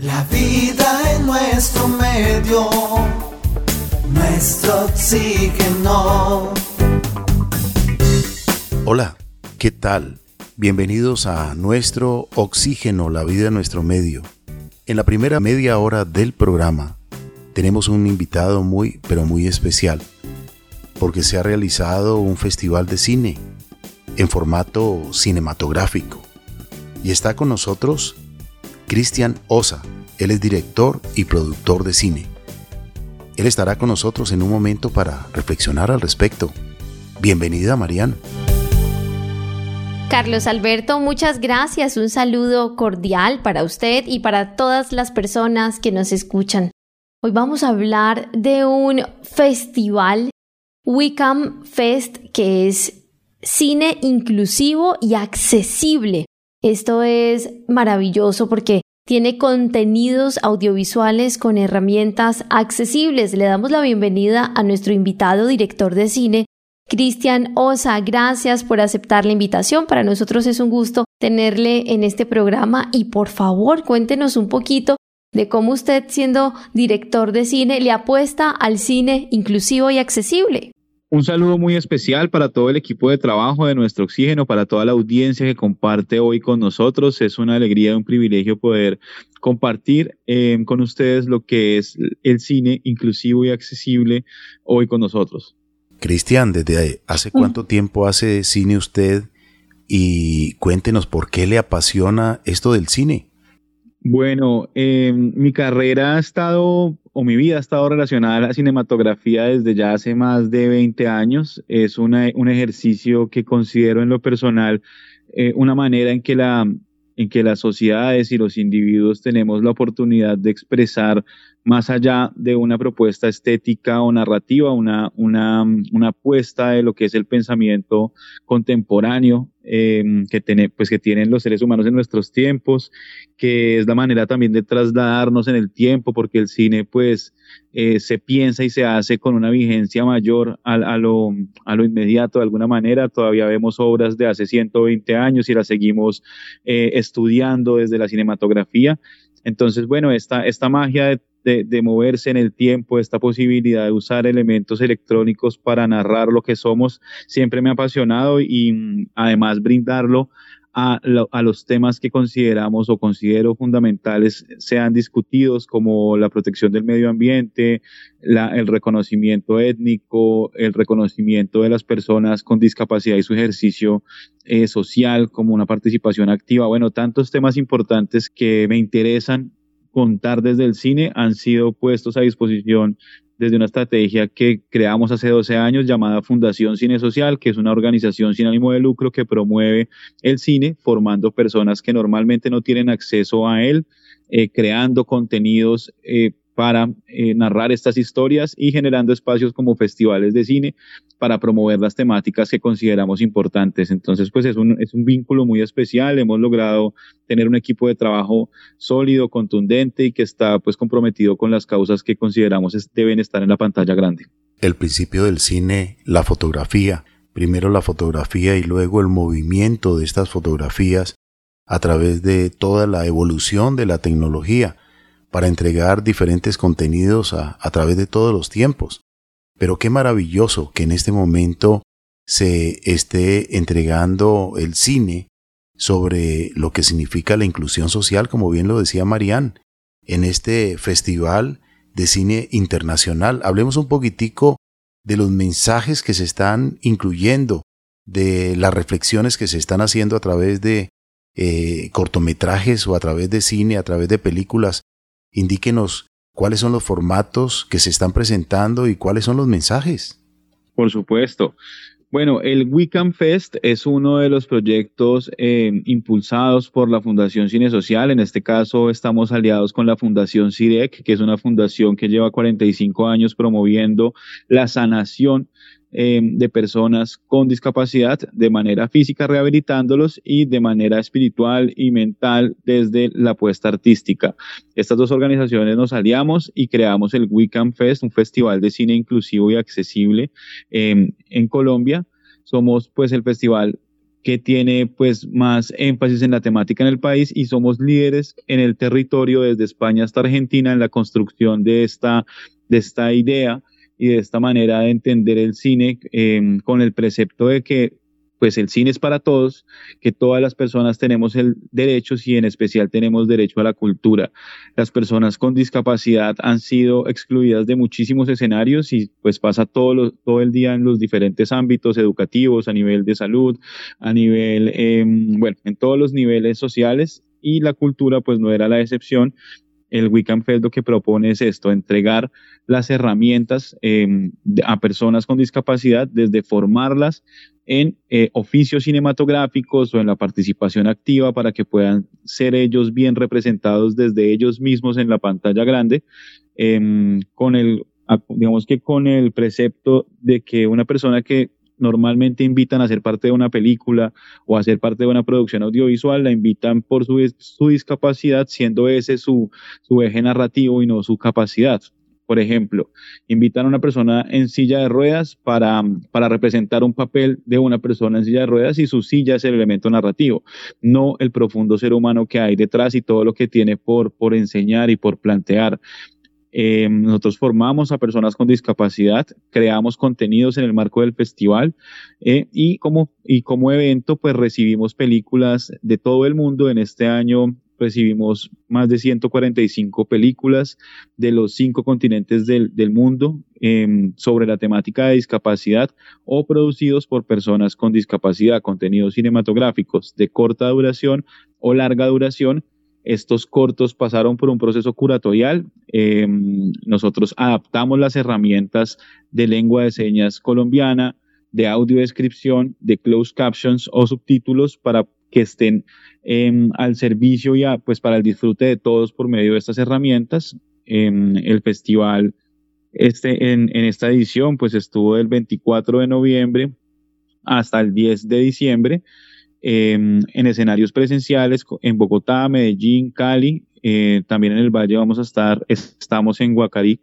La vida en nuestro medio, nuestro oxígeno. Hola, ¿qué tal? Bienvenidos a nuestro oxígeno, la vida en nuestro medio. En la primera media hora del programa tenemos un invitado muy, pero muy especial, porque se ha realizado un festival de cine en formato cinematográfico. Y está con nosotros Cristian Osa. Él es director y productor de cine. Él estará con nosotros en un momento para reflexionar al respecto. Bienvenida, Marian. Carlos Alberto, muchas gracias. Un saludo cordial para usted y para todas las personas que nos escuchan. Hoy vamos a hablar de un festival, Wickham Fest, que es cine inclusivo y accesible. Esto es maravilloso porque tiene contenidos audiovisuales con herramientas accesibles. Le damos la bienvenida a nuestro invitado director de cine, Cristian Osa. Gracias por aceptar la invitación. Para nosotros es un gusto tenerle en este programa y por favor cuéntenos un poquito de cómo usted, siendo director de cine, le apuesta al cine inclusivo y accesible. Un saludo muy especial para todo el equipo de trabajo de Nuestro Oxígeno, para toda la audiencia que comparte hoy con nosotros. Es una alegría y un privilegio poder compartir eh, con ustedes lo que es el cine inclusivo y accesible hoy con nosotros. Cristian, ¿desde hace cuánto tiempo hace cine usted? Y cuéntenos por qué le apasiona esto del cine. Bueno, eh, mi carrera ha estado, o mi vida ha estado relacionada a la cinematografía desde ya hace más de 20 años. Es un ejercicio que considero en lo personal eh, una manera en que, la, en que las sociedades y los individuos tenemos la oportunidad de expresar más allá de una propuesta estética o narrativa, una, una, una apuesta de lo que es el pensamiento contemporáneo em, que, tiene, pues que tienen los seres humanos en nuestros tiempos, que es la manera también de trasladarnos en el tiempo, porque el cine pues eh, se piensa y se hace con una vigencia mayor a, a, lo, a lo inmediato de alguna manera. Todavía vemos obras de hace 120 años y las seguimos eh, estudiando desde la cinematografía. Entonces, bueno, esta, esta magia de de, moverse en el tiempo, esta posibilidad de usar elementos electrónicos para narrar lo que somos, siempre me ha apasionado y mm, además brindarlo a, los temas que consideramos o considero fundamentales sean discutidos como la protección del medio ambiente, el reconocimiento étnico, el reconocimiento de las personas con discapacidad y su ejercicio eh, social como una participación activa. Bueno, tantos temas importantes que me interesan contar desde el cine han sido puestos a disposición desde una estrategia que creamos hace 12 años llamada Fundación Cine Social, que es una organización sin ánimo de lucro que promueve el cine formando personas que normalmente no tienen acceso a él, eh, creando contenidos eh, para eh, narrar estas historias y generando espacios como festivales de cine para promover las temáticas que consideramos importantes. Entonces, pues es un, es un vínculo muy especial. Hemos logrado tener un equipo de trabajo sólido, contundente y que está pues comprometido con las causas que consideramos deben estar en la pantalla grande. El principio del cine, la fotografía, primero la fotografía y luego el movimiento de estas fotografías a través de toda la evolución de la tecnología para entregar diferentes contenidos a, través de todos los tiempos. Pero qué maravilloso que en este momento se esté entregando el cine sobre lo que significa la inclusión social, como bien lo decía Marían, en este festival de cine internacional. Hablemos un poquitico de los mensajes que se están incluyendo, de las reflexiones que se están haciendo a través de eh, cortometrajes o a través de cine, a través de películas indíquenos cuáles son los formatos que se están presentando y cuáles son los mensajes. Por supuesto. Bueno, el Wiccan Fest es uno de los proyectos eh, impulsados por la Fundación Cine Social. En este caso estamos aliados con la Fundación CIREC, que es una fundación que lleva 45 años promoviendo la sanación eh, de personas con discapacidad de manera física, rehabilitándolos y de manera espiritual y mental desde la apuesta artística. Estas dos organizaciones nos aliamos y creamos el Weekend Fest, un festival de cine inclusivo y accesible em, en Colombia. Somos pues el festival que tiene pues más énfasis en la temática en el país y somos líderes en el territorio desde España hasta Argentina en la construcción de esta, de esta idea y de esta manera de entender el cine eh, con el precepto de que pues el cine es para todos, que todas las personas tenemos el derecho y en especial tenemos derecho a la cultura. Las personas con discapacidad han sido excluidas de muchísimos escenarios y pues pasa todo, todo el día en los diferentes ámbitos educativos, a nivel de salud, a nivel, em, bueno, en todos los niveles sociales y la cultura pues no era la excepción el Wiccanfeld lo que propone es esto, entregar las herramientas em, a personas con discapacidad, desde formarlas en eh, oficios cinematográficos o en la participación activa para que puedan ser ellos bien representados desde ellos mismos en la pantalla grande, em, con el, digamos que con el precepto de que una persona que normalmente invitan a ser parte de una película o a ser parte de una producción audiovisual, la invitan por su, su discapacidad, siendo ese su, su eje narrativo y no su capacidad. Por ejemplo, invitan a una persona en silla de ruedas para, para, representar un papel de una persona en silla de ruedas y su silla es el elemento narrativo, no el profundo ser humano que hay detrás y todo lo que tiene por, por enseñar y por plantear. Eh, nosotros formamos a personas con discapacidad, creamos contenidos en el marco del festival eh, y, como, y como evento pues recibimos películas de todo el mundo. En este año recibimos más de 145 películas de los cinco continentes del, mundo em, sobre la temática de discapacidad o producidos por personas con discapacidad, contenidos cinematográficos de corta duración o larga duración estos cortos pasaron por un proceso curatorial. Em, nosotros adaptamos las herramientas de lengua de señas colombiana, de audiodescripción, de closed captions o subtítulos para que estén em, al servicio y pues para el disfrute de todos por medio de estas herramientas. Em, el festival este, en, en esta edición pues estuvo del 24 de noviembre hasta el 10 de diciembre Em, en escenarios presenciales en Bogotá, Medellín, Cali, eh, también en el Valle vamos a estar, estamos en Guacarí.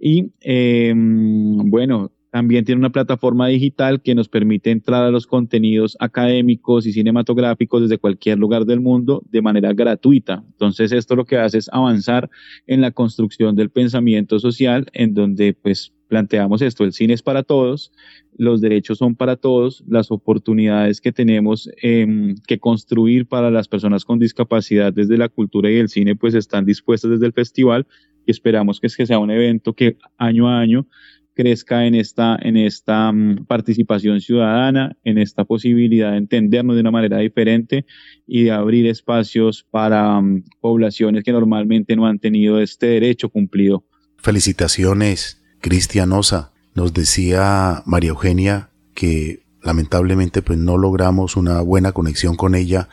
Y em, bueno, también tiene una plataforma digital que nos permite entrar a los contenidos académicos y cinematográficos desde cualquier lugar del mundo de manera gratuita. Entonces esto lo que hace es avanzar en la construcción del pensamiento social en donde pues planteamos esto, el cine es para todos, los derechos son para todos, las oportunidades que tenemos em, que construir para las personas con discapacidad desde la cultura y el cine pues están dispuestas desde el festival y esperamos que, que sea un evento que año a año crezca en esta, en esta mm, participación ciudadana, en esta posibilidad de entendernos de una manera diferente y de abrir espacios para mm, poblaciones que normalmente no han tenido este derecho cumplido. Felicitaciones, Cristian Osa. Nos decía María Eugenia que lamentablemente pues no logramos una buena conexión con ella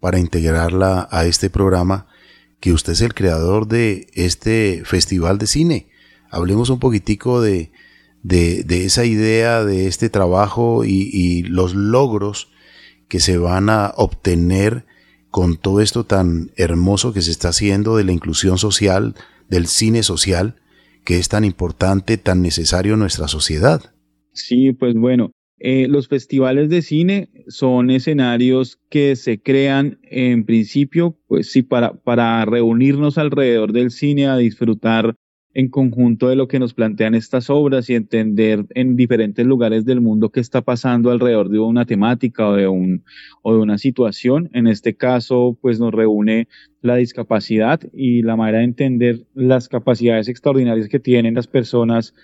para integrarla a este programa, que usted es el creador de este festival de cine. Hablemos un poquitico de, de, esa idea, de este trabajo y, los logros que se van a obtener con todo esto tan hermoso que se está haciendo de la inclusión social, del cine social, que es tan importante, tan necesario en nuestra sociedad. Sí, pues bueno, eh, los festivales de cine son escenarios que se crean en principio, pues sí, para, para reunirnos alrededor del cine a disfrutar en conjunto de lo que nos plantean estas obras y entender en diferentes lugares del mundo qué está pasando alrededor de una temática o de, un, o de una situación. En este caso, pues nos reúne la discapacidad y la manera de entender las capacidades extraordinarias que tienen las personas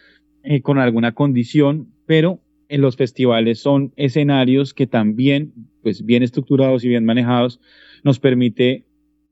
eh, con alguna condición, pero en los festivales son escenarios que también, pues bien estructurados y bien manejados, nos permite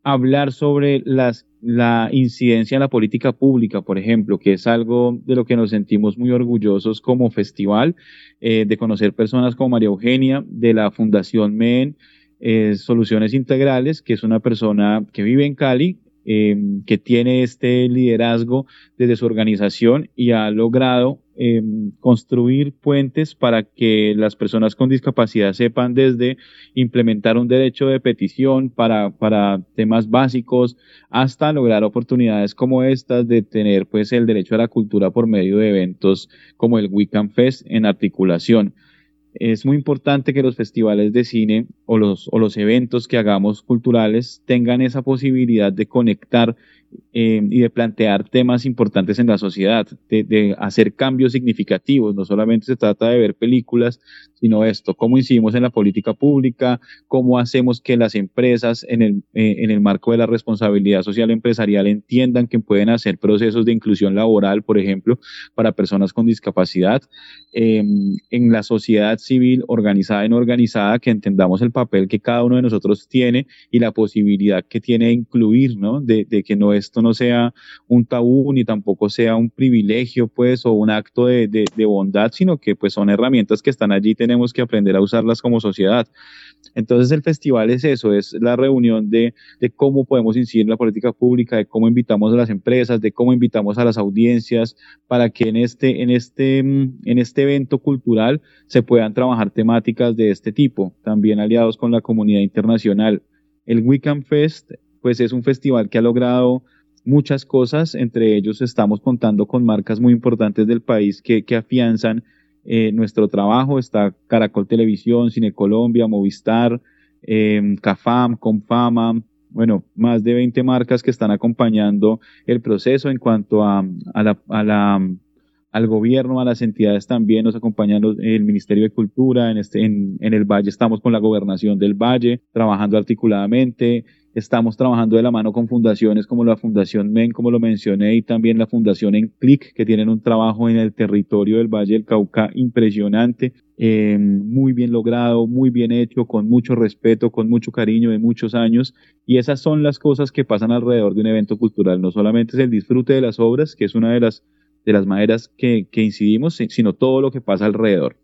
hablar sobre las, la incidencia en la política pública, por ejemplo, que es algo de lo que nos sentimos muy orgullosos como festival, eh, de conocer personas como María Eugenia, de la Fundación MEN, eh, Soluciones Integrales, que es una persona que vive en Cali, Em, que tiene este liderazgo desde su organización y ha logrado em, construir puentes para que las personas con discapacidad sepan desde implementar un derecho de petición para, para temas básicos hasta lograr oportunidades como estas de tener pues el derecho a la cultura por medio de eventos como el Weekend Fest en articulación. es muy importante que los festivales de cine o los, o los eventos que hagamos culturales tengan esa posibilidad de conectar eh, y de plantear temas importantes en la sociedad, de, hacer cambios significativos. No solamente se trata de ver películas, sino esto, cómo incidimos en la política pública, cómo hacemos que las empresas en el, eh, en el marco de la responsabilidad social empresarial entiendan que pueden hacer procesos de inclusión laboral, por ejemplo, para personas con discapacidad. Eh, en la sociedad civil organizada y no organizada, que entendamos el papel que cada uno de nosotros tiene y la posibilidad que tiene de incluir, ¿no? De, de que no esto no sea un tabú ni tampoco sea un privilegio, pues, o un acto de, bondad, sino que pues son herramientas que están allí, tenemos que aprender a usarlas como sociedad. Entonces el festival es eso, es la reunión de, cómo podemos incidir en la política pública, de cómo invitamos a las empresas, de cómo invitamos a las audiencias para que en este, en este, en este evento cultural se puedan trabajar temáticas de este tipo, también aliados con la comunidad internacional. El Weekend Fest pues es un festival que ha logrado muchas cosas, entre ellos estamos contando con marcas muy importantes del país que, que afianzan eh, nuestro trabajo, está Caracol Televisión, Cine Colombia, Movistar, eh, Cafam, Confama, bueno, más de 20 marcas que están acompañando el proceso. En cuanto a, la, a la, al gobierno, a las entidades también nos acompañan el Ministerio de Cultura, en, este, en el Valle estamos con la gobernación del Valle, trabajando articuladamente, Estamos trabajando de la mano con fundaciones como la Fundación MEN, como lo mencioné, y también la Fundación ENCLIC, que tienen un trabajo en el territorio del Valle del Cauca impresionante, eh, muy bien logrado, muy bien hecho, con mucho respeto, con mucho cariño de muchos años. Y esas son las cosas que pasan alrededor de un evento cultural. No solamente es el disfrute de las obras, que es una de las, de las maneras que, que incidimos, sino todo lo que pasa alrededor.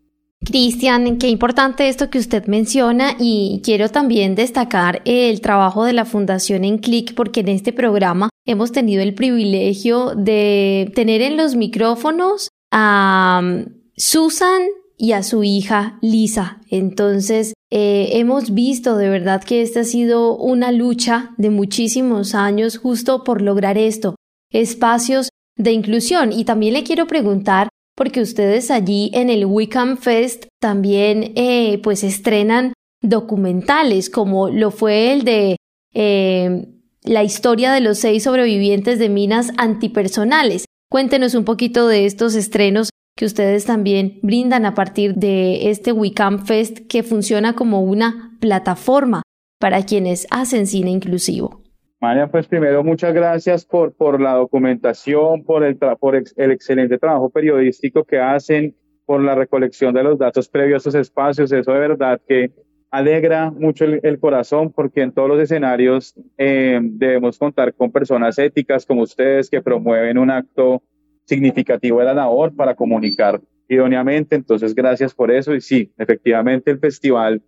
Cristian, qué importante esto que usted menciona y quiero también destacar el trabajo de la Fundación en Click porque en este programa hemos tenido el privilegio de tener en los micrófonos a um, Susan y a su hija Lisa. Entonces, eh, hemos visto de verdad que esta ha sido una lucha de muchísimos años justo por lograr esto, espacios de inclusión. Y también le quiero preguntar porque ustedes allí en el Wickham Fest también eh, pues estrenan documentales como lo fue el de eh, la historia de los seis sobrevivientes de minas antipersonales. Cuéntenos un poquito de estos estrenos que ustedes también brindan a partir de este Wickham Fest que funciona como una plataforma para quienes hacen cine inclusivo. María, pues primero muchas gracias por, por la documentación, por, el, por el excelente trabajo periodístico que hacen, por la recolección de los datos previos a estos espacios. Eso de verdad que alegra mucho el, corazón porque en todos los escenarios eh, debemos contar con personas éticas como ustedes que promueven un acto significativo de la labor para comunicar idóneamente. Entonces, gracias por eso. Y sí, efectivamente el festival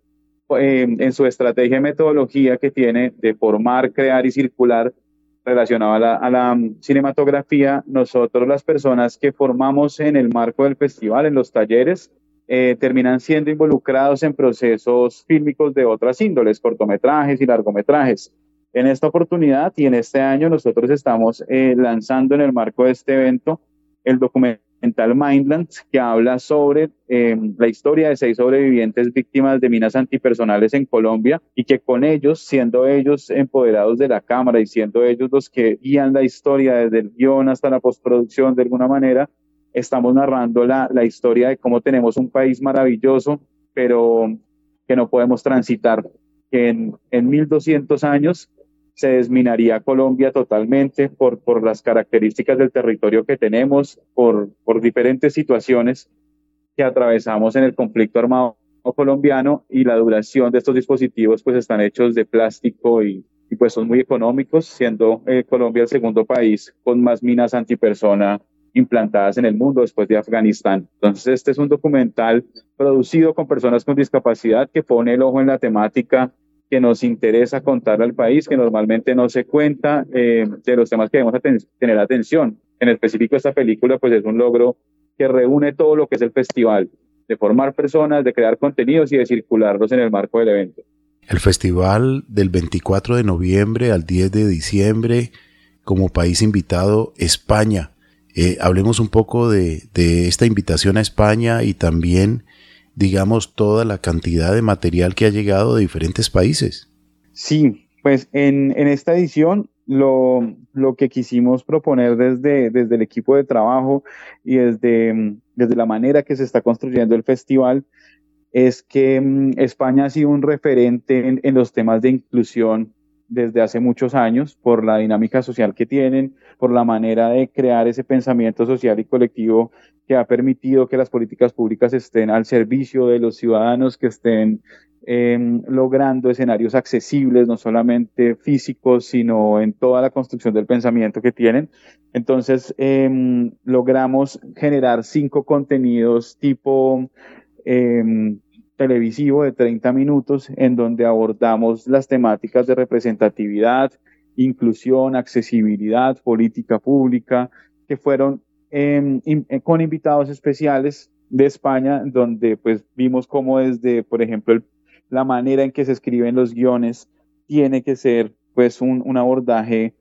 en su estrategia y metodología que tiene de formar, crear y circular relacionado a la, mm, cinematografía, nosotros las personas que formamos en el marco del festival, en los talleres, eh, terminan siendo involucrados en procesos fílmicos de otras índoles, cortometrajes y largometrajes. En esta oportunidad y en este año nosotros estamos eh, lanzando en el marco de este evento el documento documental Mindland que habla sobre em, la historia de seis sobrevivientes víctimas de minas antipersonales en Colombia y que con ellos, siendo ellos empoderados de la cámara y siendo ellos los que guían la historia desde el guion hasta la postproducción de alguna manera, estamos narrando la, la historia de cómo tenemos un país maravilloso, pero que no podemos transitar, en, en 1200 años se desminaría Colombia totalmente por, por las características del territorio que tenemos, por, por diferentes situaciones que atravesamos en el conflicto armado colombiano y la duración de estos dispositivos pues están hechos de plástico y, y pues son muy económicos, siendo eh, Colombia el segundo país con más minas antipersona implantadas en el mundo después de Afganistán. Entonces este es un documental producido con personas con discapacidad que pone el ojo en la temática que nos interesa contar al país, que normalmente no se cuenta eh, de los temas que debemos tener atención. En específico, esta película pues es un logro que reúne todo lo que es el festival, de formar personas, de crear contenidos y de circularlos en el marco del evento. El festival del 24 de noviembre al 10 de diciembre, como país invitado, España. Eh, hablemos un poco de, de esta invitación a España y también digamos, toda la cantidad de material que ha llegado de diferentes países. Sí, pues en, esta edición lo, que quisimos proponer desde, desde el equipo de trabajo y desde, desde la manera que se está construyendo el festival es que mm, España ha sido un referente en, los temas de inclusión desde hace muchos años por la dinámica social que tienen, por la manera de crear ese pensamiento social y colectivo que ha permitido que las políticas públicas estén al servicio de los ciudadanos, que estén em, logrando escenarios accesibles, no solamente físicos, sino en toda la construcción del pensamiento que tienen. Entonces, em, logramos generar cinco contenidos tipo em, televisivo de 30 minutos en donde abordamos las temáticas de representatividad, inclusión, accesibilidad, política pública, que fueron em, eh, con invitados especiales de España, donde pues vimos cómo desde, por ejemplo, la manera en que se escriben los guiones tiene que ser pues un, abordaje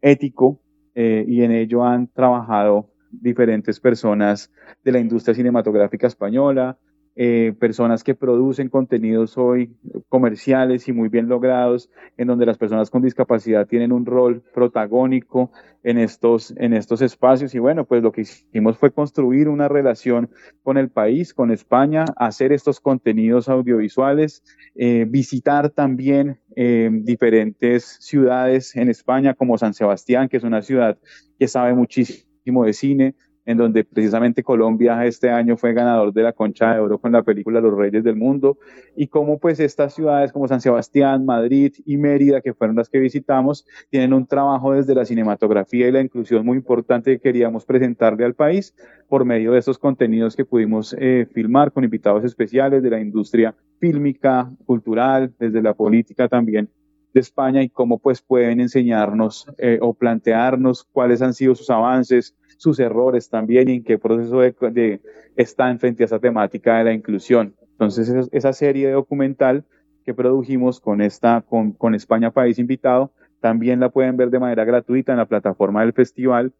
ético eh, y en ello han trabajado diferentes personas de la industria cinematográfica española, eh, personas que producen contenidos hoy comerciales y muy bien logrados, en donde las personas con discapacidad tienen un rol protagónico en estos, en estos espacios. Y bueno, pues lo que hicimos fue construir una relación con el país, con España, hacer estos contenidos audiovisuales, eh, visitar también eh, diferentes ciudades en España, como San Sebastián, que es una ciudad que sabe muchísimo de cine, en donde precisamente Colombia este año fue ganador de la Concha de Oro con la película Los Reyes del Mundo, y cómo pues estas ciudades como San Sebastián, Madrid y Mérida, que fueron las que visitamos, tienen un trabajo desde la cinematografía y la inclusión muy importante que queríamos presentarle al país por medio de estos contenidos que pudimos eh, filmar con invitados especiales de la industria fílmica, cultural, desde la política también de España y cómo pues pueden enseñarnos eh, o plantearnos cuáles han sido sus avances, sus errores también y en qué proceso de, están frente a esa temática de la inclusión. Entonces, esa serie de documental que produjimos con, esta, con, España País Invitado, también la pueden ver de manera gratuita en la plataforma del festival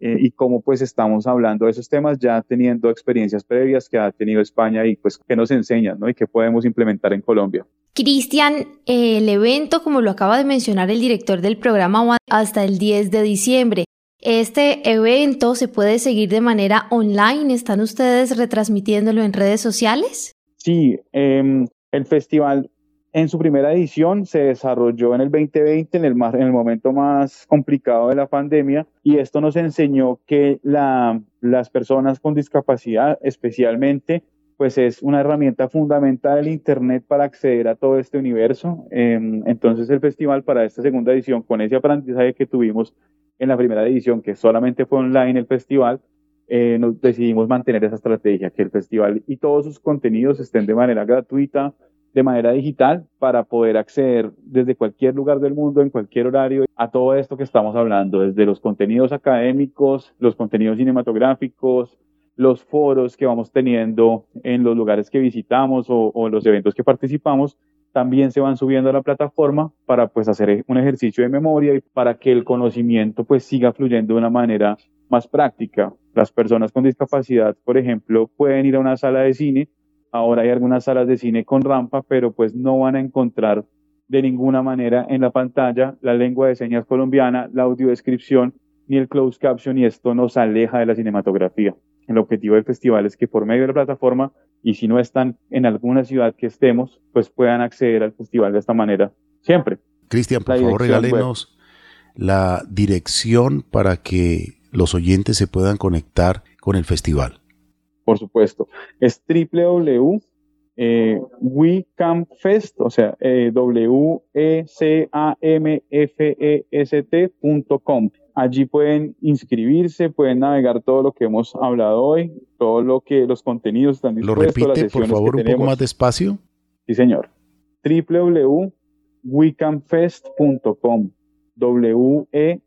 eh, y cómo pues estamos hablando de esos temas ya teniendo experiencias previas que ha tenido España y pues que nos enseñan ¿no? y que podemos implementar en Colombia. Cristian, el evento, como lo acaba de mencionar el director del programa, hasta el 10 de diciembre. Este evento se puede seguir de manera online. ¿Están ustedes retransmitiéndolo en redes sociales? Sí, em, el festival en su primera edición se desarrolló en el 2020, en el, en el momento más complicado de la pandemia, y esto nos enseñó que la, las personas con discapacidad, especialmente, pues es una herramienta fundamental del Internet para acceder a todo este universo. Em, entonces el festival para esta segunda edición, con ese aprendizaje que tuvimos en la primera edición, que solamente fue online el festival, eh, nos decidimos mantener esa estrategia, que el festival y todos sus contenidos estén de manera gratuita, de manera digital, para poder acceder desde cualquier lugar del mundo, en cualquier horario, a todo esto que estamos hablando, desde los contenidos académicos, los contenidos cinematográficos, los foros que vamos teniendo en los lugares que visitamos o, o los eventos que participamos, también se van subiendo a la plataforma para pues hacer un ejercicio de memoria y para que el conocimiento pues siga fluyendo de una manera más práctica. Las personas con discapacidad, por ejemplo, pueden ir a una sala de cine. Ahora hay algunas salas de cine con rampa, pero pues no van a encontrar de ninguna manera en la pantalla la lengua de señas colombiana, la audiodescripción ni el closed caption y esto nos aleja de la cinematografía. El objetivo del festival es que por medio de la plataforma y si no están en alguna ciudad que estemos, pues puedan acceder al festival de esta manera siempre. Cristian, por favor, regálenos la dirección para que los oyentes se puedan conectar con el festival. Por supuesto, es www eh, o sea, eh, W-E-C-A-M-F-E-S-T.com. Allí pueden inscribirse, pueden navegar todo lo que hemos hablado hoy, todo lo que los contenidos están dispuestos. ¿Lo repite, por favor, un poco más despacio? Sí, señor. www.wicamfest.com W-E-C-A-M-F-E-S-T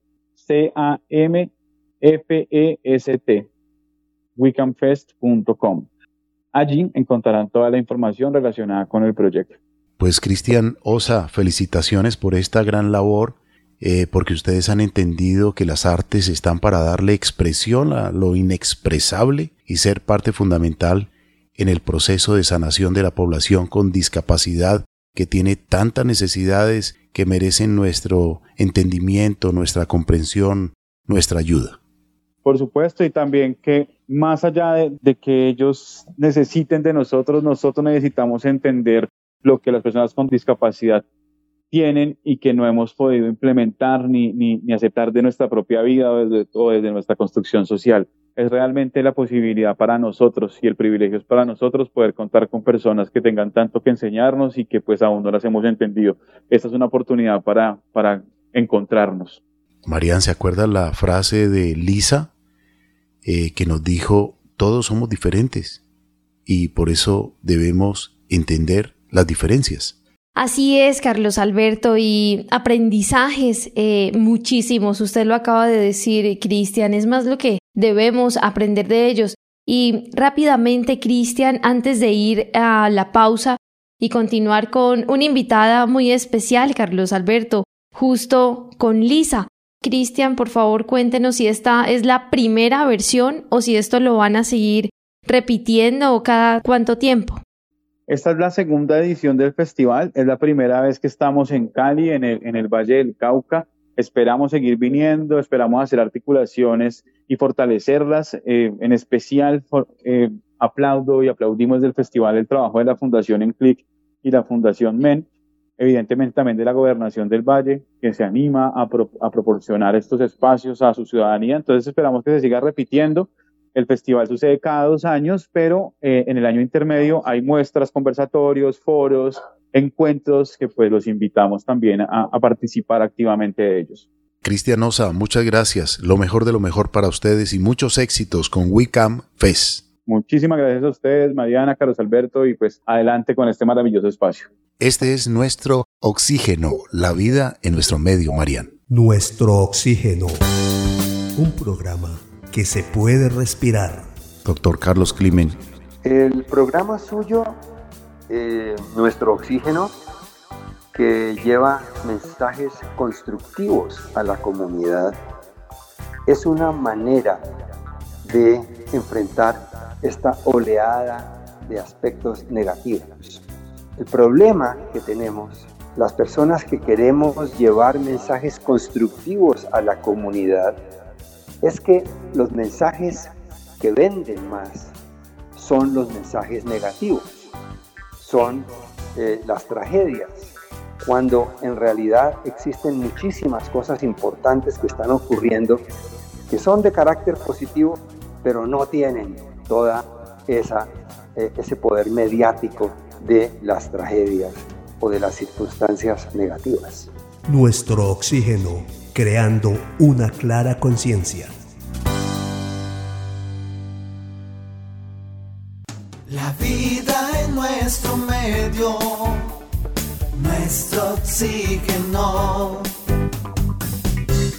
wicamfest.com Allí encontrarán toda la información relacionada con el proyecto. Pues Cristian Osa, felicitaciones por esta gran labor, eh, porque ustedes han entendido que las artes están para darle expresión a lo inexpresable y ser parte fundamental en el proceso de sanación de la población con discapacidad que tiene tantas necesidades que merecen nuestro entendimiento, nuestra comprensión, nuestra ayuda. Por supuesto, y también que más allá de, que ellos necesiten de nosotros, nosotros necesitamos entender lo que las personas con discapacidad tienen y que no hemos podido implementar ni, ni, ni aceptar de nuestra propia vida o desde, nuestra construcción social. Es realmente la posibilidad para nosotros y el privilegio es para nosotros poder contar con personas que tengan tanto que enseñarnos y que pues aún no las hemos entendido. Esta es una oportunidad para, para encontrarnos. Marian, ¿se acuerda la frase de Lisa eh, que nos dijo, todos somos diferentes y por eso debemos entender las diferencias. Así es, Carlos Alberto, y aprendizajes eh, muchísimos. Usted lo acaba de decir, Cristian, es más lo que debemos aprender de ellos. Y rápidamente, Cristian, antes de ir a la pausa y continuar con una invitada muy especial, Carlos Alberto, justo con Lisa. Cristian, por favor, cuéntenos si esta es la primera versión o si esto lo van a seguir repitiendo o cada cuánto tiempo. Esta es la segunda edición del festival, es la primera vez que estamos en Cali, en el, Valle del Cauca. Esperamos seguir viniendo, esperamos hacer articulaciones y fortalecerlas. Eh, en especial, eh, aplaudo y aplaudimos del festival el trabajo de la Fundación Enclic y la Fundación MEN evidentemente también de la gobernación del Valle, que se anima a, proporcionar estos espacios a su ciudadanía. Entonces esperamos que se siga repitiendo. El festival sucede cada dos años, pero eh, en el año intermedio hay muestras, conversatorios, foros, encuentros que pues los invitamos también a, a participar activamente de ellos. Cristian Osa, muchas gracias. Lo mejor de lo mejor para ustedes y muchos éxitos con WeCam Fest. Muchísimas gracias a ustedes, Mariana, Carlos Alberto, y pues adelante con este maravilloso espacio. Este es nuestro oxígeno, la vida en nuestro medio, Marian. Nuestro oxígeno, un programa que se puede respirar. Doctor Carlos Climen. El programa suyo, eh, Nuestro oxígeno, que lleva mensajes constructivos a la comunidad, es una manera de enfrentar esta oleada de aspectos negativos. El problema que tenemos, las personas que queremos llevar mensajes constructivos a la comunidad, es que los mensajes que venden más son los mensajes negativos, son eh, las tragedias, cuando en realidad existen muchísimas cosas importantes que están ocurriendo que son de carácter positivo, pero no tienen toda esa, eh, ese poder mediático de las tragedias o de las circunstancias negativas. Nuestro oxígeno, creando una clara conciencia. La vida en nuestro medio, nuestro oxígeno.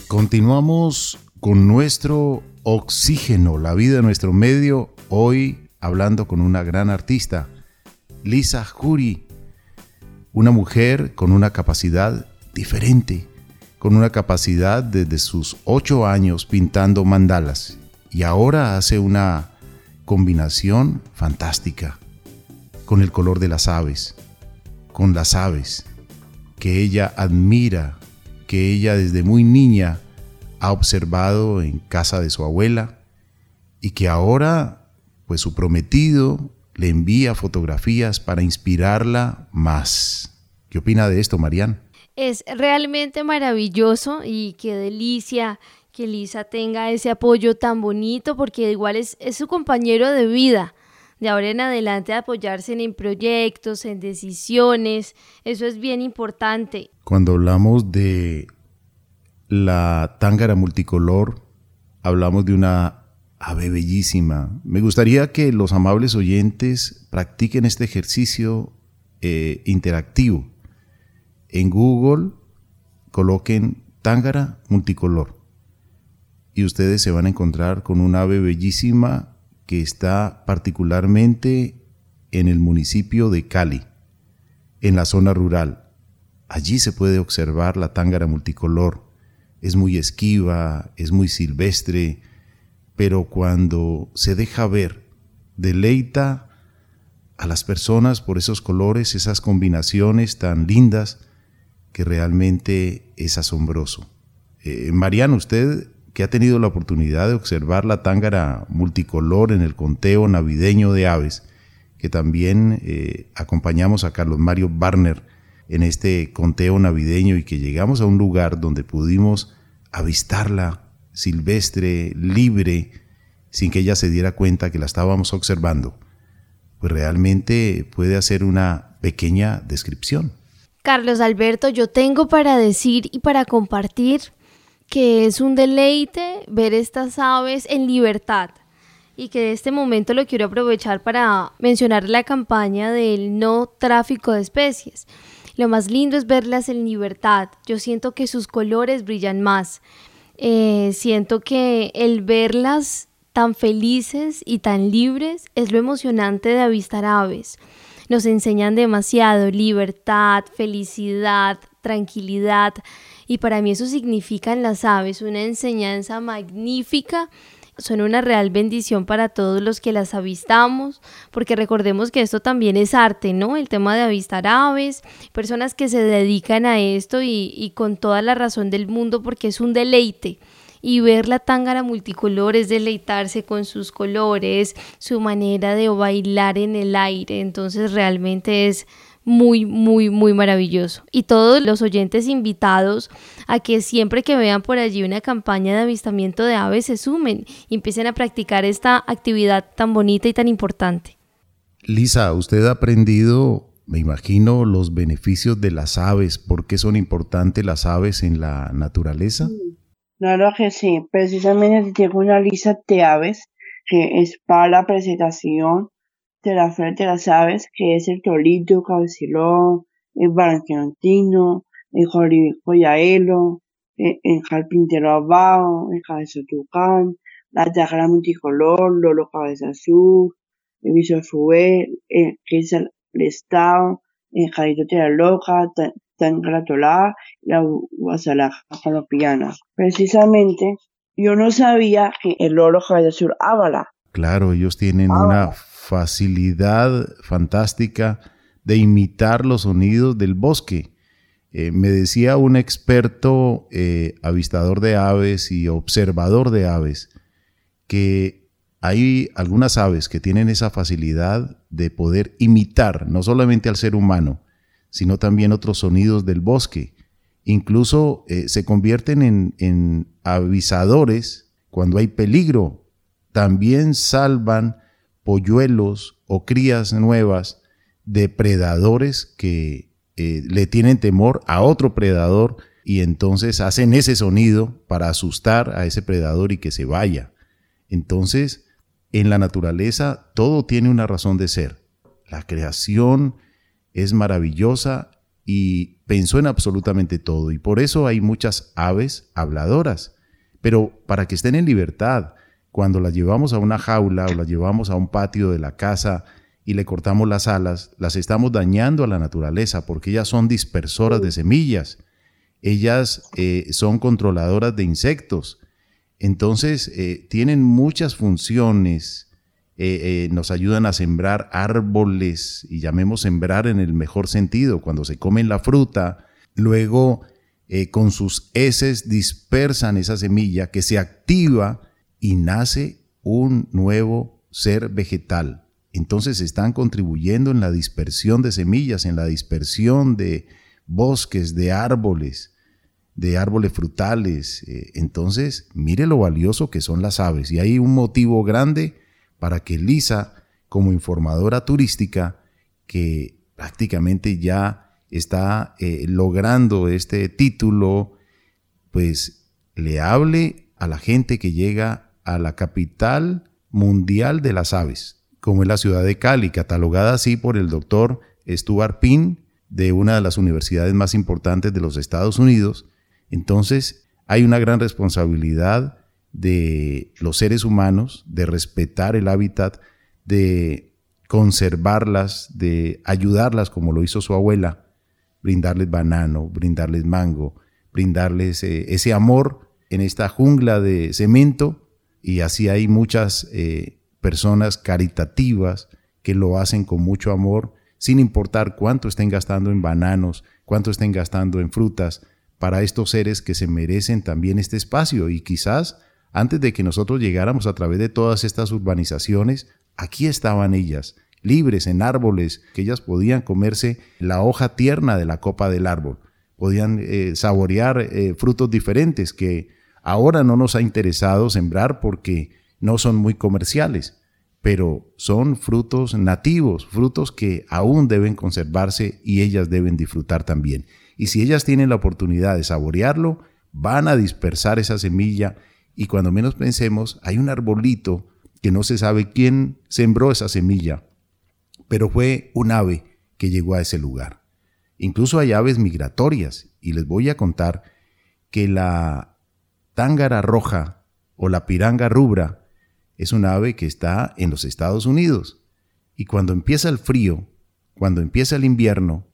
Continuamos con nuestro oxígeno, la vida en nuestro medio, hoy hablando con una gran artista, Lisa Jury, una mujer con una capacidad diferente, con una capacidad desde sus ocho años pintando mandalas y ahora hace una combinación fantástica con el color de las aves, con las aves que ella admira, que ella desde muy niña ha observado en casa de su abuela y que ahora pues su prometido le envía fotografías para inspirarla más. ¿Qué opina de esto, Marian? Es realmente maravilloso y qué delicia que Lisa tenga ese apoyo tan bonito porque igual es, su compañero de vida. De ahora en adelante apoyarse en proyectos, en decisiones, eso es bien importante. Cuando hablamos de la tángara multicolor, hablamos de una ave bellísima. Me gustaría que los amables oyentes practiquen este ejercicio eh, interactivo. En Google coloquen tángara multicolor y ustedes se van a encontrar con un ave bellísima que está particularmente en el municipio de Cali, en la zona rural. Allí se puede observar la tángara multicolor. Es muy esquiva, es muy silvestre, pero cuando se deja ver, deleita a las personas por esos colores, esas combinaciones tan lindas que realmente es asombroso. Eh, Mariano, usted que ha tenido la oportunidad de observar la tángara multicolor en el conteo navideño de aves, que también eh, acompañamos a Carlos Mario Barner en este conteo navideño y que llegamos a un lugar donde pudimos avistarla silvestre, libre, sin que ella se diera cuenta que la estábamos observando, pues realmente puede hacer una pequeña descripción. Carlos Alberto, yo tengo para decir y para compartir que es un deleite ver estas aves en libertad y que de este momento lo quiero aprovechar para mencionar la campaña del no tráfico de especies. Lo más lindo es verlas en libertad. Yo siento que sus colores brillan más. Eh, siento que el verlas tan felices y tan libres es lo emocionante de avistar aves. Nos enseñan demasiado libertad, felicidad, tranquilidad. Y para mí eso significa en las aves una enseñanza magnífica. Son una real bendición para todos los que las avistamos, porque recordemos que esto también es arte, ¿no? El tema de avistar aves, personas que se dedican a esto y con toda la razón del mundo porque es un deleite y ver la tángara multicolor es deleitarse con sus colores, su manera de bailar en el aire, entonces realmente es muy, muy, muy maravilloso. Y todos los oyentes invitados a que siempre que vean por allí una campaña de avistamiento de aves se sumen y empiecen a practicar esta actividad tan bonita y tan importante. Lisa, usted ha aprendido, me imagino, los beneficios de las aves. ¿Por qué son importantes las aves en la naturaleza? Claro que sí. Precisamente tengo una lista de aves que es para la presentación de la frente de las aves, que es el torito, cabecilón, el barranquillantino, el joricoyaelo, el, el carpintero abajo, el cabeza tucán, la tajara multicolor, lolo cabeza azul, el viso el que es el estado, el de la loca, la guasalaja colombiana. Precisamente, yo no sabía que el loro cabeza azul habla. Claro, ellos tienen una facilidad fantástica de imitar los sonidos del bosque. Eh, me decía un experto eh, avistador de aves y observador de aves que hay algunas aves que tienen esa facilidad de poder imitar no solamente al ser humano, sino también otros sonidos del bosque. Incluso eh, se convierten en, avisadores cuando hay peligro. También salvan polluelos o crías nuevas de predadores que eh, le tienen temor a otro predador y entonces hacen ese sonido para asustar a ese predador y que se vaya. Entonces, en la naturaleza todo tiene una razón de ser. La creación es maravillosa y pensó en absolutamente todo. Y por eso hay muchas aves habladoras, pero para que estén en libertad, cuando las llevamos a una jaula o las llevamos a un patio de la casa y le cortamos las alas, las estamos dañando a la naturaleza porque ellas son dispersoras de semillas, ellas eh, son controladoras de insectos, entonces eh, tienen muchas funciones, eh, nos ayudan a sembrar árboles y llamemos sembrar en el mejor sentido, cuando se comen la fruta, luego con sus heces dispersan esa semilla que se activa y nace un nuevo ser vegetal. Entonces están contribuyendo en la dispersión de semillas, en la dispersión de bosques, de árboles, de árboles frutales. Eh, entonces, mire lo valioso que son las aves. Y hay un motivo grande para que Lisa, como informadora turística, que prácticamente ya está eh, logrando este título, pues le hable a la gente que llega a la capital mundial de las aves, como es la ciudad de Cali, catalogada así por el doctor Stuart Pinn de una de las universidades más importantes de los Estados Unidos. Entonces, hay una gran responsabilidad de los seres humanos de respetar el hábitat, de conservarlas, de ayudarlas como lo hizo su abuela, brindarles banano, brindarles mango, brindarles eh, ese amor en esta jungla de cemento. Y así hay muchas eh, personas caritativas que lo hacen con mucho amor, sin importar cuánto estén gastando en bananos, cuánto estén gastando en frutas, para estos seres que se merecen también este espacio y quizás antes de que nosotros llegáramos a través de todas estas urbanizaciones, aquí estaban ellas, libres en árboles, que ellas podían comerse la hoja tierna de la copa del árbol, podían eh, saborear eh, frutos diferentes que ahora no nos ha interesado sembrar porque no son muy comerciales, pero son frutos nativos, frutos que aún deben conservarse y ellas deben disfrutar también. Y si ellas tienen la oportunidad de saborearlo, van a dispersar esa semilla y cuando menos pensemos, hay un arbolito que no se sabe quién sembró esa semilla, pero fue un ave que llegó a ese lugar. Incluso hay aves migratorias y les voy a contar que la tángara roja o la piranga rubra es un ave que está en los Estados Unidos y cuando empieza el frío, cuando empieza el invierno,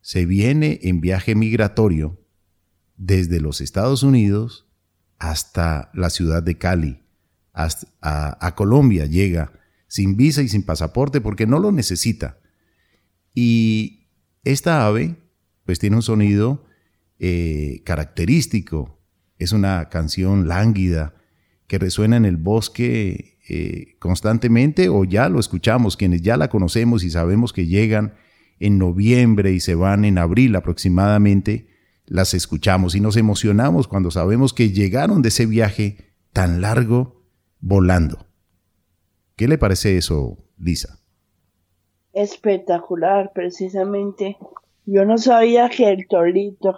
se viene en viaje migratorio desde los Estados Unidos hasta la ciudad de Cali, hasta a, Colombia llega sin visa y sin pasaporte porque no lo necesita. Y esta ave pues tiene un sonido eh, característico, es una canción lánguida que resuena en el bosque eh, constantemente o ya lo escuchamos, quienes ya la conocemos y sabemos que llegan en noviembre y se van en abril aproximadamente, las escuchamos y nos emocionamos cuando sabemos que llegaron de ese viaje tan largo volando. ¿Qué le parece eso, Lisa? Espectacular, precisamente. Yo no sabía que el torito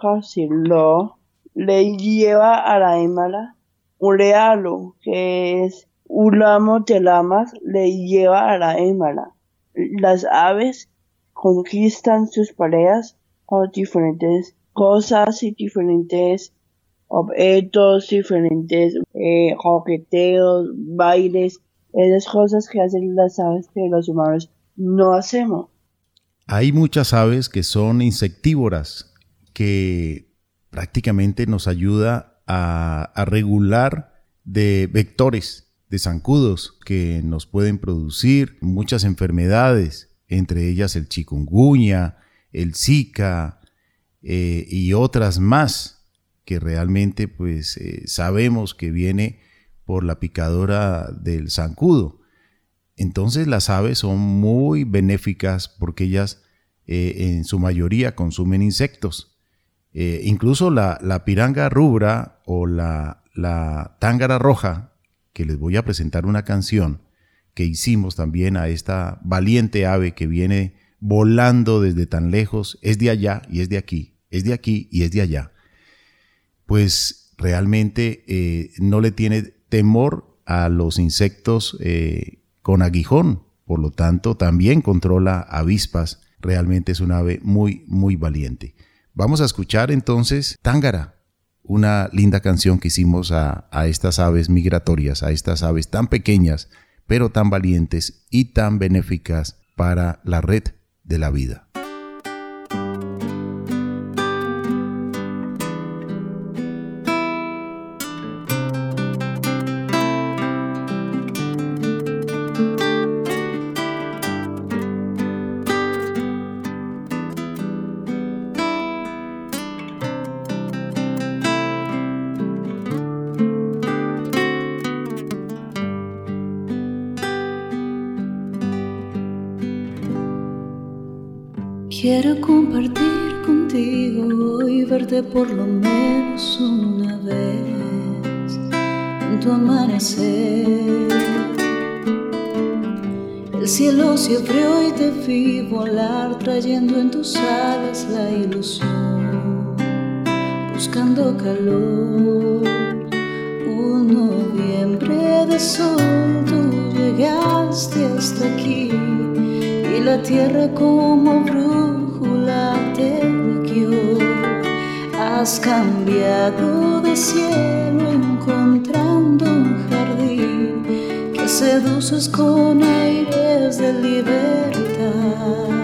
lo le lleva a la hembra un regalo que es un lamo de lamas le lleva a la hembra. Las aves conquistan sus parejas con diferentes cosas y diferentes objetos, diferentes eh, bailes, esas cosas que hacen las aves que los humanos no hacemos. Hay muchas aves que son insectívoras, que prácticamente nos ayuda a, a regular de vectores, de zancudos que nos pueden producir muchas enfermedades entre ellas el chikungunya, el zika eh, y otras más que realmente pues eh, sabemos que viene por la picadora del zancudo. Entonces las aves son muy benéficas porque ellas eh, en su mayoría consumen insectos. incluso la, piranga rubra o la, la tángara roja, que les voy a presentar una canción, que hicimos también a esta valiente ave que viene volando desde tan lejos, es de allá y es de aquí, es de aquí y es de allá, pues realmente eh, no le tiene temor a los insectos eh, con aguijón, por lo tanto también controla avispas, realmente es un ave muy, muy valiente. Vamos a escuchar entonces Tángara, una linda canción que hicimos a, a estas aves migratorias, a estas aves tan pequeñas, pero tan valientes y tan benéficas para la red de la vida. Buscando calor. Un noviembre de sol, tú llegaste hasta aquí y la tierra como brújula te guió. Has cambiado de cielo encontrando un jardín que seduces con aires de libertad.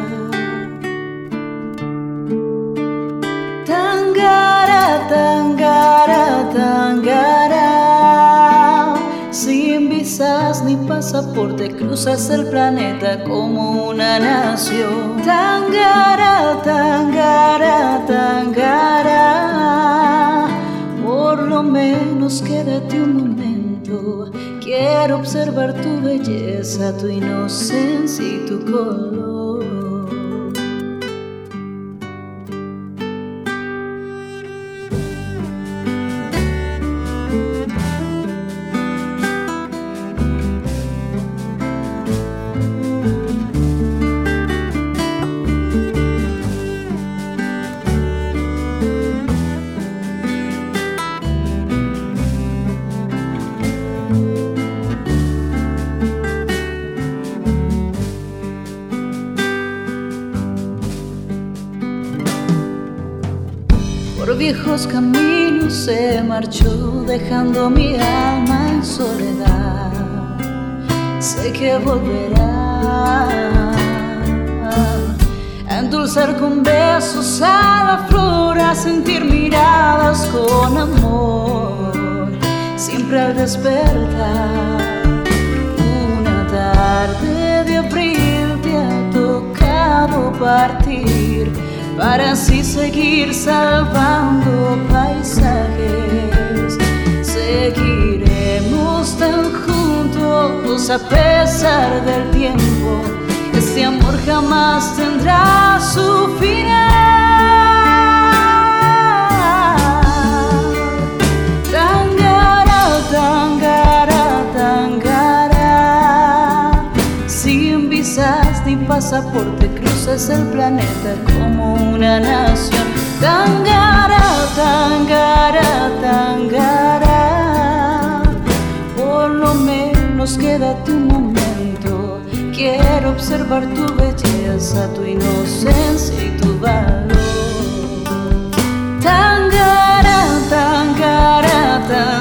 Pasaporte, cruzas el planeta como una nación. Tangara, tangara, tangara. Por lo menos quédate un momento. Quiero observar tu belleza, tu inocencia y tu color. Marchó dejando mi alma en soledad. Sé que volverá a endulzar con besos a la flor, a sentir miradas con amor, siempre al despertar. Una tarde de abril te ha tocado partir para así seguir salvando paisajes. Seguiremos tan juntos a pesar del tiempo. Este amor jamás tendrá su final. Pasaporte cruzas el planeta como una nación. Tangara, tangara, tangara. Por lo menos quédate un momento. Quiero observar tu belleza, tu inocencia y tu valor. Tangara, tangara, tangara.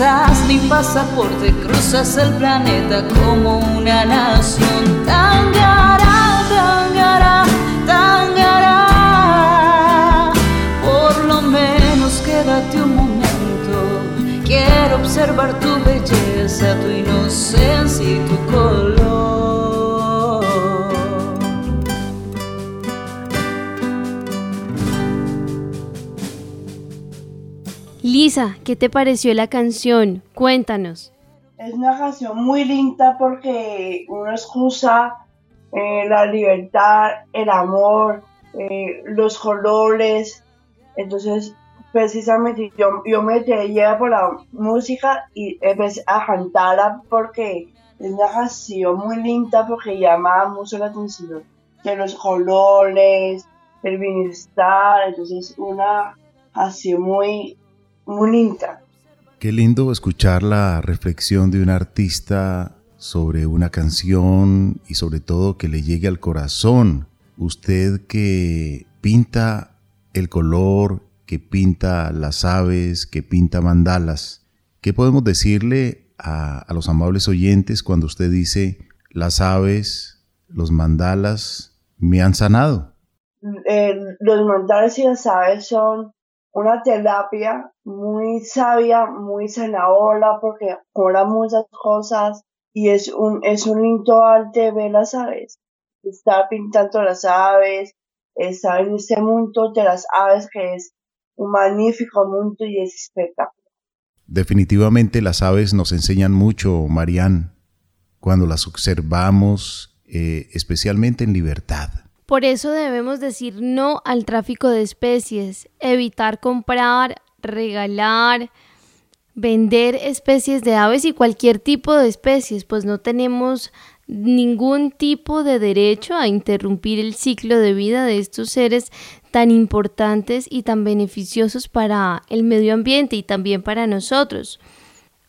Visas ni pasaporte cruzas el planeta como una nación. Tangara, tangara, tangara. Por lo menos quédate un momento. Quiero observar tu belleza, tu inocencia y tu color. ¿Qué te pareció la canción? Cuéntanos. Es una canción muy linda porque uno excusa eh, la libertad, el amor, eh, los colores. Entonces, precisamente yo, yo me lleva por la música y empecé a cantarla porque es una canción muy linda porque llama mucho la atención de los colores, el bienestar. Entonces, una canción muy, Qué lindo escuchar la reflexión de un artista sobre una canción y sobre todo que le llegue al corazón. Usted que pinta el color, que pinta las aves, que pinta mandalas. ¿Qué podemos decirle a, a los amables oyentes cuando usted dice las aves, los mandalas me han sanado? Eh, los mandalas y las aves son una terapia muy sabia, muy sanadora porque cura muchas cosas y es un, es un lindo arte ver las aves. Estar pintando las aves, estar en este mundo de las aves que es un magnífico mundo y es espectacular. Definitivamente las aves nos enseñan mucho, Marian, cuando las observamos, eh, especialmente en libertad. Por eso debemos decir no al tráfico de especies, evitar comprar, regalar, vender especies de aves y cualquier tipo de especies, pues no tenemos ningún tipo de derecho a interrumpir el ciclo de vida de estos seres tan importantes y tan beneficiosos para el medio ambiente y también para nosotros.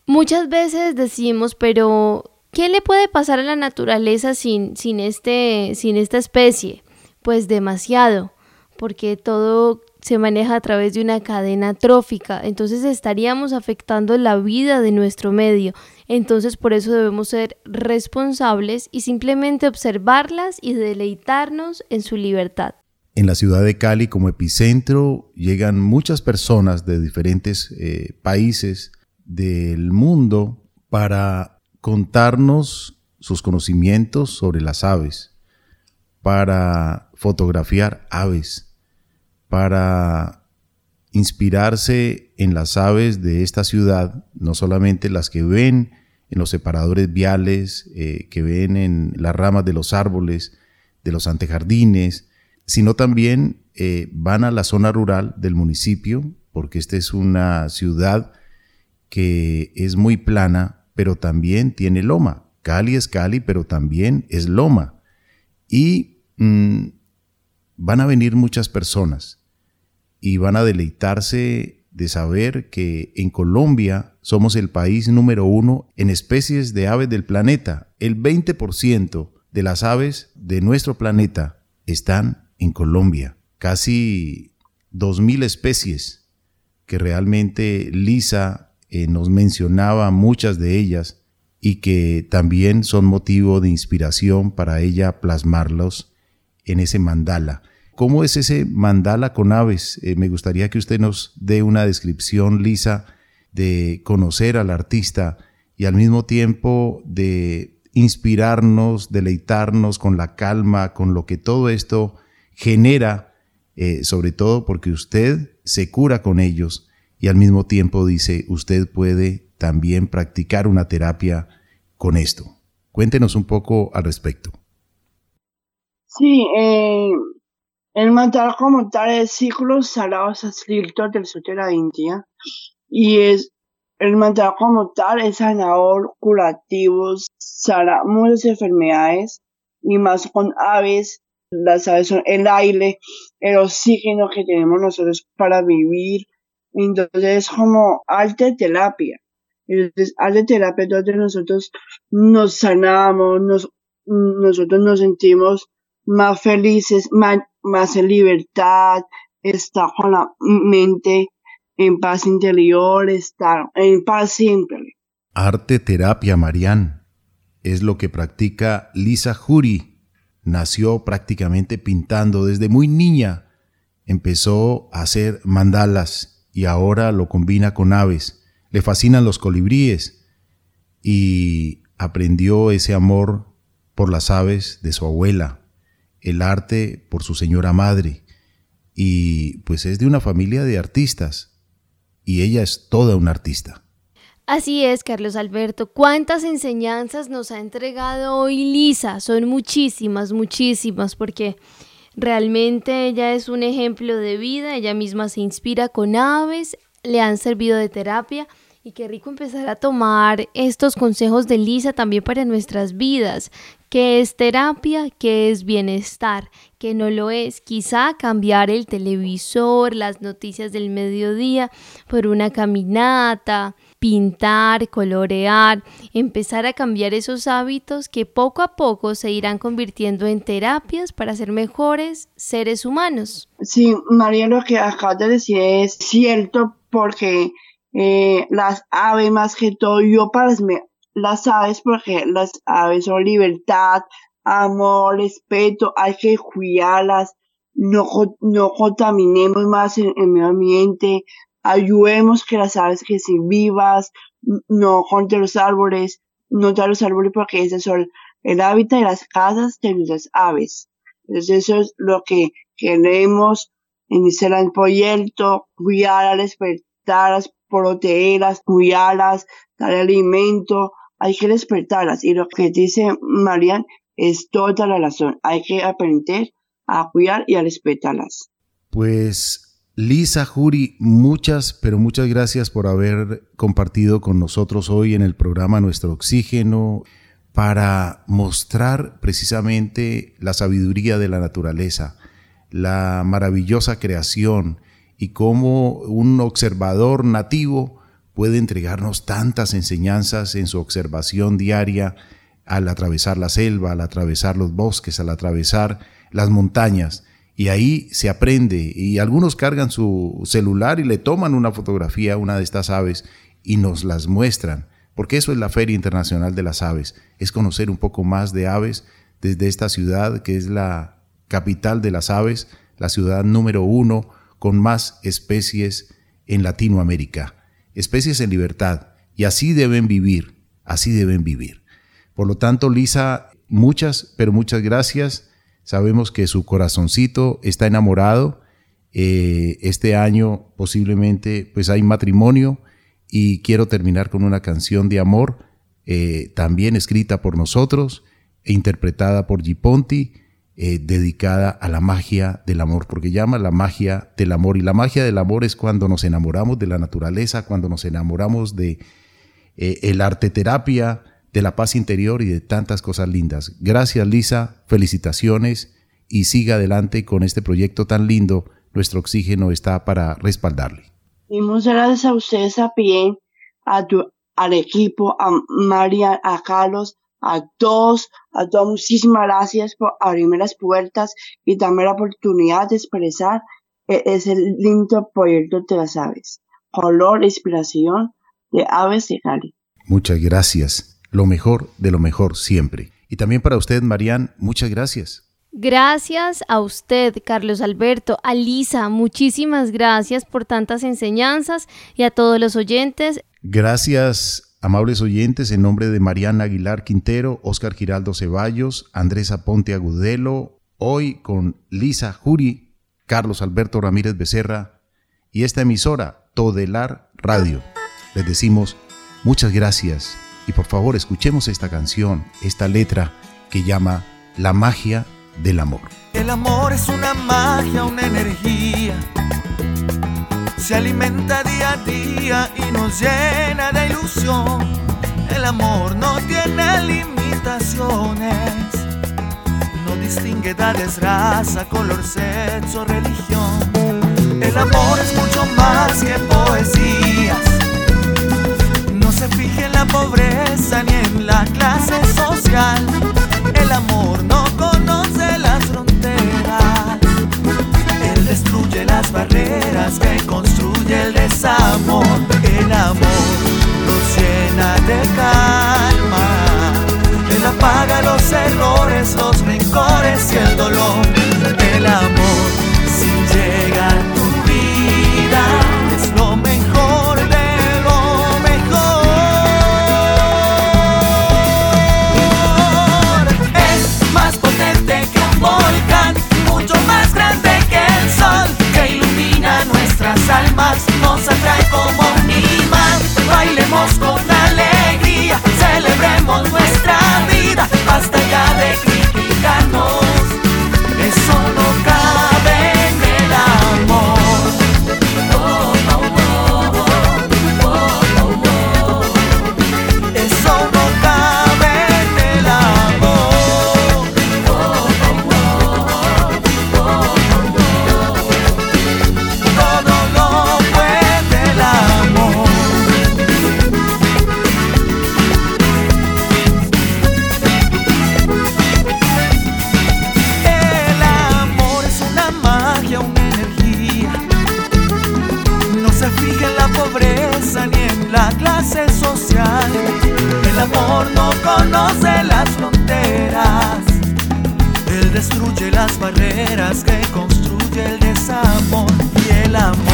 Muchas veces decimos, pero ¿qué le puede pasar a la naturaleza sin, sin, este, sin esta especie? Pues demasiado, porque todo se maneja a través de una cadena trófica, entonces estaríamos afectando la vida de nuestro medio. Entonces por eso debemos ser responsables y simplemente observarlas y deleitarnos en su libertad. En la ciudad de Cali como epicentro llegan muchas personas de diferentes eh, países del mundo para contarnos sus conocimientos sobre las aves, para fotografiar aves, para inspirarse en las aves de esta ciudad, no solamente las que ven en los separadores viales, eh, que ven en las ramas de los árboles, de los antejardines, sino también eh, van a la zona rural del municipio, porque esta es una ciudad que es muy plana, pero también tiene loma. Cali es Cali, pero también es loma. Y mm, van a venir muchas personas y van a deleitarse de saber que en Colombia somos el país número uno en especies de aves del planeta. El 20% de las aves de nuestro planeta están en Colombia. Casi 2.000 especies que realmente Lisa eh, nos mencionaba muchas de ellas y que también son motivo de inspiración para ella plasmarlos en ese mandala. ¿Cómo es ese mandala con aves? Eh, me gustaría que usted nos dé una descripción, Lisa, de conocer al artista y al mismo tiempo de inspirarnos, deleitarnos con la calma, con lo que todo esto genera, eh, sobre todo porque usted se cura con ellos y al mismo tiempo dice, usted puede también practicar una terapia con esto. Cuéntenos un poco al respecto. Sí, eh, el mantra como tal es ciclos sagrados escritos del sur de la India y es el mantra como tal es sanador, curativo, sana muchas enfermedades y más con aves. Las aves son el aire, el oxígeno que tenemos nosotros para vivir. Entonces es como arte terapia. Entonces, arte terapia donde nosotros nos sanamos, nos, nosotros nos sentimos más felices, más, más en libertad, estar con la mente en paz interior, estar en paz siempre. Arte terapia, Marian, es lo que practica Lisa Jury. Nació prácticamente pintando desde muy niña. Empezó a hacer mandalas y ahora lo combina con aves. Le fascinan los colibríes y aprendió ese amor por las aves de su abuela, el arte por su señora madre, y pues es de una familia de artistas, y ella es toda una artista. Así es, Carlos Alberto. ¿Cuántas enseñanzas nos ha entregado hoy Lisa? Son muchísimas, muchísimas, porque realmente ella es un ejemplo de vida, ella misma se inspira con aves, le han servido de terapia y qué rico empezar a tomar estos consejos de Lisa también para nuestras vidas. ¿Qué es terapia? ¿Qué es bienestar? ¿Qué no lo es? Quizá cambiar el televisor, las noticias del mediodía por una caminata, pintar, colorear, empezar a cambiar esos hábitos que poco a poco se irán convirtiendo en terapias para ser mejores seres humanos. Sí, María, lo que acabas de decir es cierto porque eh, las aves más que todo, yo para las aves porque las aves son libertad, amor, respeto, hay que cuidarlas, no, no contaminemos más el, medio ambiente, ayudemos que las aves que sean vivas, no contra los árboles, no de los árboles porque ese son el hábitat de las casas de nuestras aves. Entonces eso es lo que queremos en el proyecto, cuidar, respetarlas, protegerlas, cuidarlas, dar alimento, hay que despertarlas. Y lo que dice Marian es toda la razón. Hay que aprender a cuidar y a respetarlas. Pues Lisa Juri, muchas, pero muchas gracias por haber compartido con nosotros hoy en el programa Nuestro Oxígeno para mostrar precisamente la sabiduría de la naturaleza, la maravillosa creación, y cómo un observador nativo puede entregarnos tantas enseñanzas en su observación diaria al atravesar la selva, al atravesar los bosques, al atravesar las montañas. Y ahí se aprende. Y algunos cargan su celular y le toman una fotografía a una de estas aves y nos las muestran, porque eso es la Feria Internacional de las Aves, es conocer un poco más de aves desde esta ciudad que es la capital de las aves, la ciudad número uno con más especies en Latinoamérica, especies en libertad. y así deben vivir, así deben vivir. Por lo tanto, Lisa, muchas, pero muchas gracias. Sabemos que su corazoncito está enamorado. Eh, este año posiblemente pues hay matrimonio y quiero terminar con una canción de amor, eh, también escrita por nosotros e interpretada por Giponti, eh, dedicada a la magia del amor, porque llama la magia del amor. Y la magia del amor es cuando nos enamoramos de la naturaleza, cuando nos enamoramos de eh, el arte terapia, de la paz interior y de tantas cosas lindas. Gracias Lisa, felicitaciones y siga adelante con este proyecto tan lindo. Nuestro oxígeno está para respaldarle. Y muchas gracias a ustedes también, a tu, al equipo, a María, a Carlos, a todos, a todos, muchísimas gracias por abrirme las puertas y darme la oportunidad de expresar e-, ese lindo proyecto de las aves. Color, inspiración de Aves de Cali. Muchas gracias. Lo mejor de lo mejor siempre. Y también para usted, Marían, muchas gracias. Gracias a usted, Carlos Alberto, a Lisa, muchísimas gracias por tantas enseñanzas y a todos los oyentes. Gracias, amables oyentes, en nombre de Mariana Aguilar Quintero, Oscar Giraldo Ceballos, Andrés Aponte Agudelo, hoy con Lisa Juri, Carlos Alberto Ramírez Becerra y esta emisora, Todelar Radio. Les decimos muchas gracias y por favor escuchemos esta canción, esta letra que llama La magia del amor. El amor es una magia, una energía. Se alimenta día a día y nos llena de ilusión. El amor no tiene limitaciones. No distingue edades, raza, color, sexo, religión. El amor es mucho más que poesías. No se fije en la pobreza ni en la clase social. El amor no conoce las fronteras. Él destruye las barreras que construye el desamor. El amor nos llena de calma. Él apaga los errores, los rencores y el dolor. El amor nuestras almas, nos atrae como un imán. Bailemos con alegría, celebremos nuestra vida, basta ya de criticarnos. Eso amor no conoce las fronteras. Él destruye las barreras que construye el desamor. Y el amor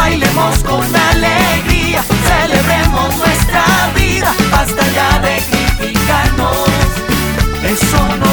bailemos con alegría, celebremos nuestra vida, basta ya de criticarnos, eso no